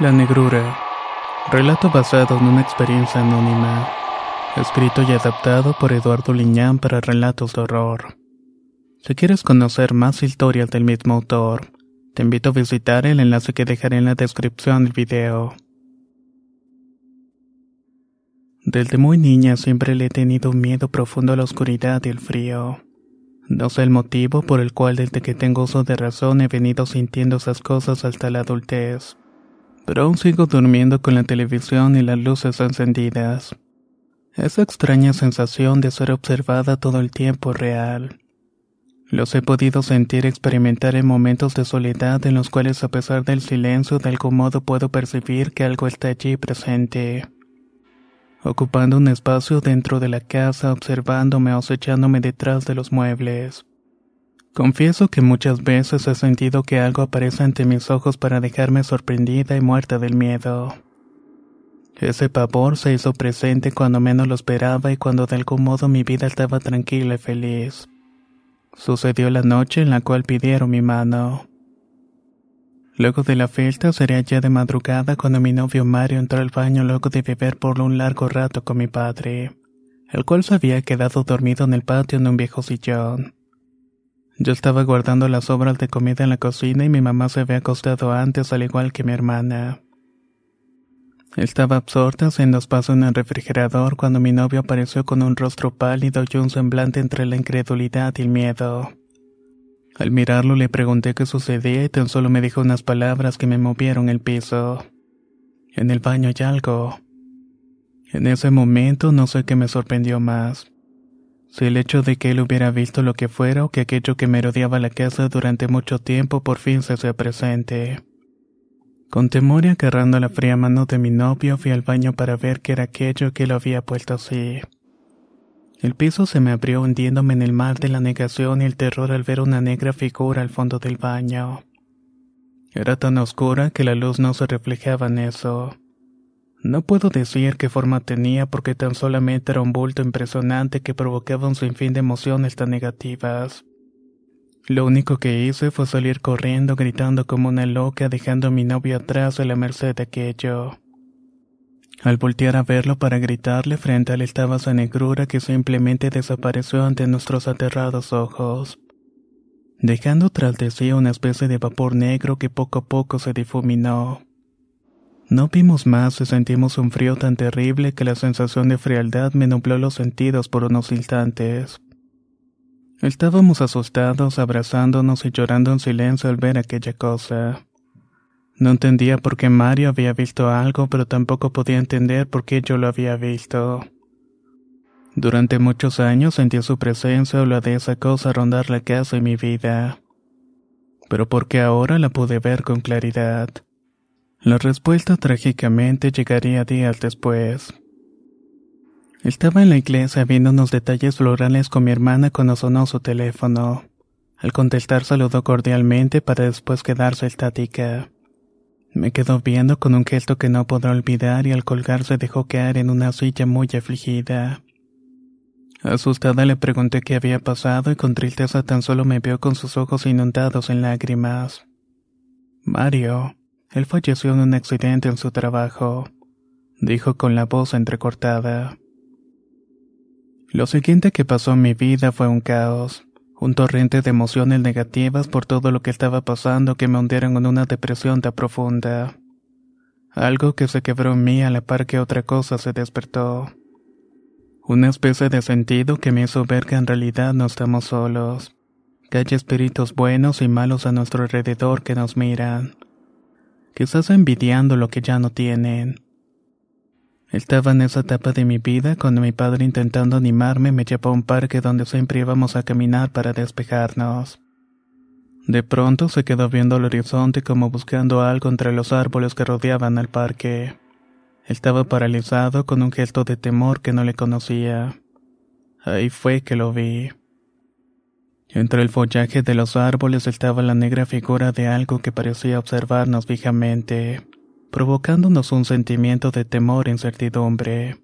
La Negrura. Relato basado en una experiencia anónima. Escrito y adaptado por Eduardo Liñán para relatos de horror. Si quieres conocer más historias del mismo autor, te invito a visitar el enlace que dejaré en la descripción del video. Desde muy niña siempre le he tenido miedo profundo a la oscuridad y el frío. No sé el motivo por el cual desde que tengo uso de razón he venido sintiendo esas cosas hasta la adultez pero aún sigo durmiendo con la televisión y las luces encendidas. Esa extraña sensación de ser observada todo el tiempo real. Los he podido sentir experimentar en momentos de soledad en los cuales a pesar del silencio de algún modo puedo percibir que algo está allí presente. Ocupando un espacio dentro de la casa, observándome o acechándome detrás de los muebles. Confieso que muchas veces he sentido que algo aparece ante mis ojos para dejarme sorprendida y muerta del miedo. Ese pavor se hizo presente cuando menos lo esperaba y cuando de algún modo mi vida estaba tranquila y feliz. Sucedió la noche en la cual pidieron mi mano. Luego de la fiesta sería ya de madrugada cuando mi novio Mario entró al baño luego de beber por un largo rato con mi padre, el cual se había quedado dormido en el patio en un viejo sillón. Yo estaba guardando las sobras de comida en la cocina y mi mamá se había acostado antes al igual que mi hermana. Estaba absorta haciendo espacio en el refrigerador cuando mi novio apareció con un rostro pálido y un semblante entre la incredulidad y el miedo. Al mirarlo le pregunté qué sucedía y tan solo me dijo unas palabras que me movieron el piso. En el baño hay algo. En ese momento no sé qué me sorprendió más si el hecho de que él hubiera visto lo que fuera o que aquello que merodeaba la casa durante mucho tiempo por fin se hacía presente. Con temor y agarrando la fría mano de mi novio fui al baño para ver qué era aquello que lo había puesto así. El piso se me abrió hundiéndome en el mar de la negación y el terror al ver una negra figura al fondo del baño. Era tan oscura que la luz no se reflejaba en eso. No puedo decir qué forma tenía porque tan solamente era un bulto impresionante que provocaba un sinfín de emociones tan negativas. Lo único que hice fue salir corriendo gritando como una loca dejando a mi novio atrás a la merced de aquello. Al voltear a verlo para gritarle frente a él estaba esa negrura que simplemente desapareció ante nuestros aterrados ojos, dejando tras de sí una especie de vapor negro que poco a poco se difuminó. No vimos más y sentimos un frío tan terrible que la sensación de frialdad me nubló los sentidos por unos instantes. Estábamos asustados, abrazándonos y llorando en silencio al ver aquella cosa. No entendía por qué Mario había visto algo, pero tampoco podía entender por qué yo lo había visto. Durante muchos años sentí su presencia o la de esa cosa rondar la casa y mi vida. Pero porque ahora la pude ver con claridad. La respuesta trágicamente llegaría días después. Estaba en la iglesia viendo unos detalles florales con mi hermana cuando sonó su teléfono. Al contestar saludó cordialmente para después quedarse estática. Me quedó viendo con un gesto que no podrá olvidar y al colgarse dejó caer en una silla muy afligida. Asustada le pregunté qué había pasado y con tristeza tan solo me vio con sus ojos inundados en lágrimas. Mario, él falleció en un accidente en su trabajo, dijo con la voz entrecortada. Lo siguiente que pasó en mi vida fue un caos, un torrente de emociones negativas por todo lo que estaba pasando que me hundieron en una depresión tan profunda. Algo que se quebró en mí a la par que otra cosa se despertó. Una especie de sentido que me hizo ver que en realidad no estamos solos, que hay espíritus buenos y malos a nuestro alrededor que nos miran, quizás envidiando lo que ya no tienen. Estaba en esa etapa de mi vida cuando mi padre intentando animarme me llevó a un parque donde siempre íbamos a caminar para despejarnos. De pronto se quedó viendo el horizonte como buscando algo entre los árboles que rodeaban al parque. Estaba paralizado con un gesto de temor que no le conocía. Ahí fue que lo vi. Entre el follaje de los árboles estaba la negra figura de algo que parecía observarnos fijamente, provocándonos un sentimiento de temor e incertidumbre.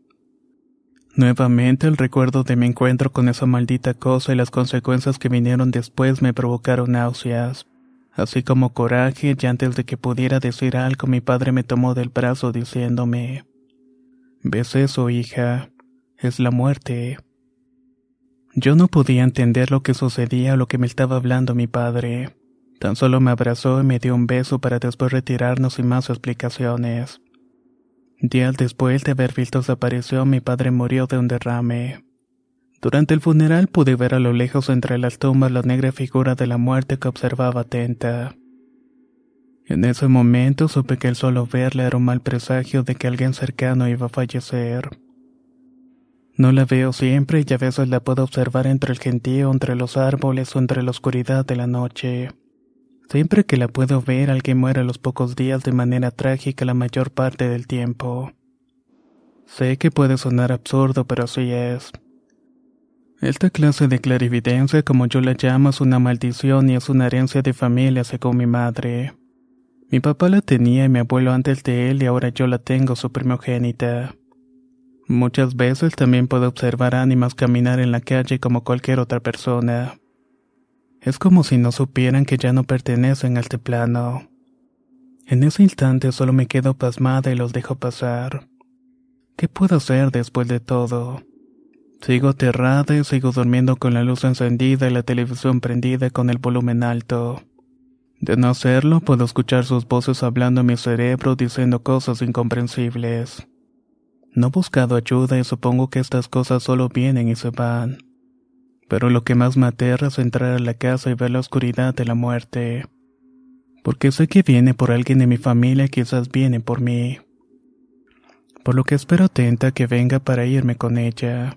Nuevamente el recuerdo de mi encuentro con esa maldita cosa y las consecuencias que vinieron después me provocaron náuseas, así como coraje y antes de que pudiera decir algo mi padre me tomó del brazo diciéndome, ¿Ves eso, hija? Es la muerte. Yo no podía entender lo que sucedía o lo que me estaba hablando mi padre. Tan solo me abrazó y me dio un beso para después retirarnos sin más explicaciones. Días después de haber visto su aparición, mi padre murió de un derrame. Durante el funeral pude ver a lo lejos entre las tumbas la negra figura de la muerte que observaba atenta. En ese momento supe que el solo verla era un mal presagio de que alguien cercano iba a fallecer. No la veo siempre y a veces la puedo observar entre el gentío, entre los árboles o entre la oscuridad de la noche. Siempre que la puedo ver, alguien muere a los pocos días de manera trágica la mayor parte del tiempo. Sé que puede sonar absurdo, pero así es. Esta clase de clarividencia, como yo la llamo, es una maldición y es una herencia de familia según mi madre. Mi papá la tenía y mi abuelo antes de él y ahora yo la tengo, su primogénita. Muchas veces también puedo observar ánimas caminar en la calle como cualquier otra persona. Es como si no supieran que ya no pertenecen a este plano. En ese instante solo me quedo pasmada y los dejo pasar. ¿Qué puedo hacer después de todo? Sigo aterrada y sigo durmiendo con la luz encendida y la televisión prendida con el volumen alto. De no hacerlo, puedo escuchar sus voces hablando en mi cerebro diciendo cosas incomprensibles. No he buscado ayuda y supongo que estas cosas solo vienen y se van. Pero lo que más me aterra es entrar a la casa y ver la oscuridad de la muerte. Porque sé que viene por alguien de mi familia y quizás viene por mí. Por lo que espero atenta que venga para irme con ella.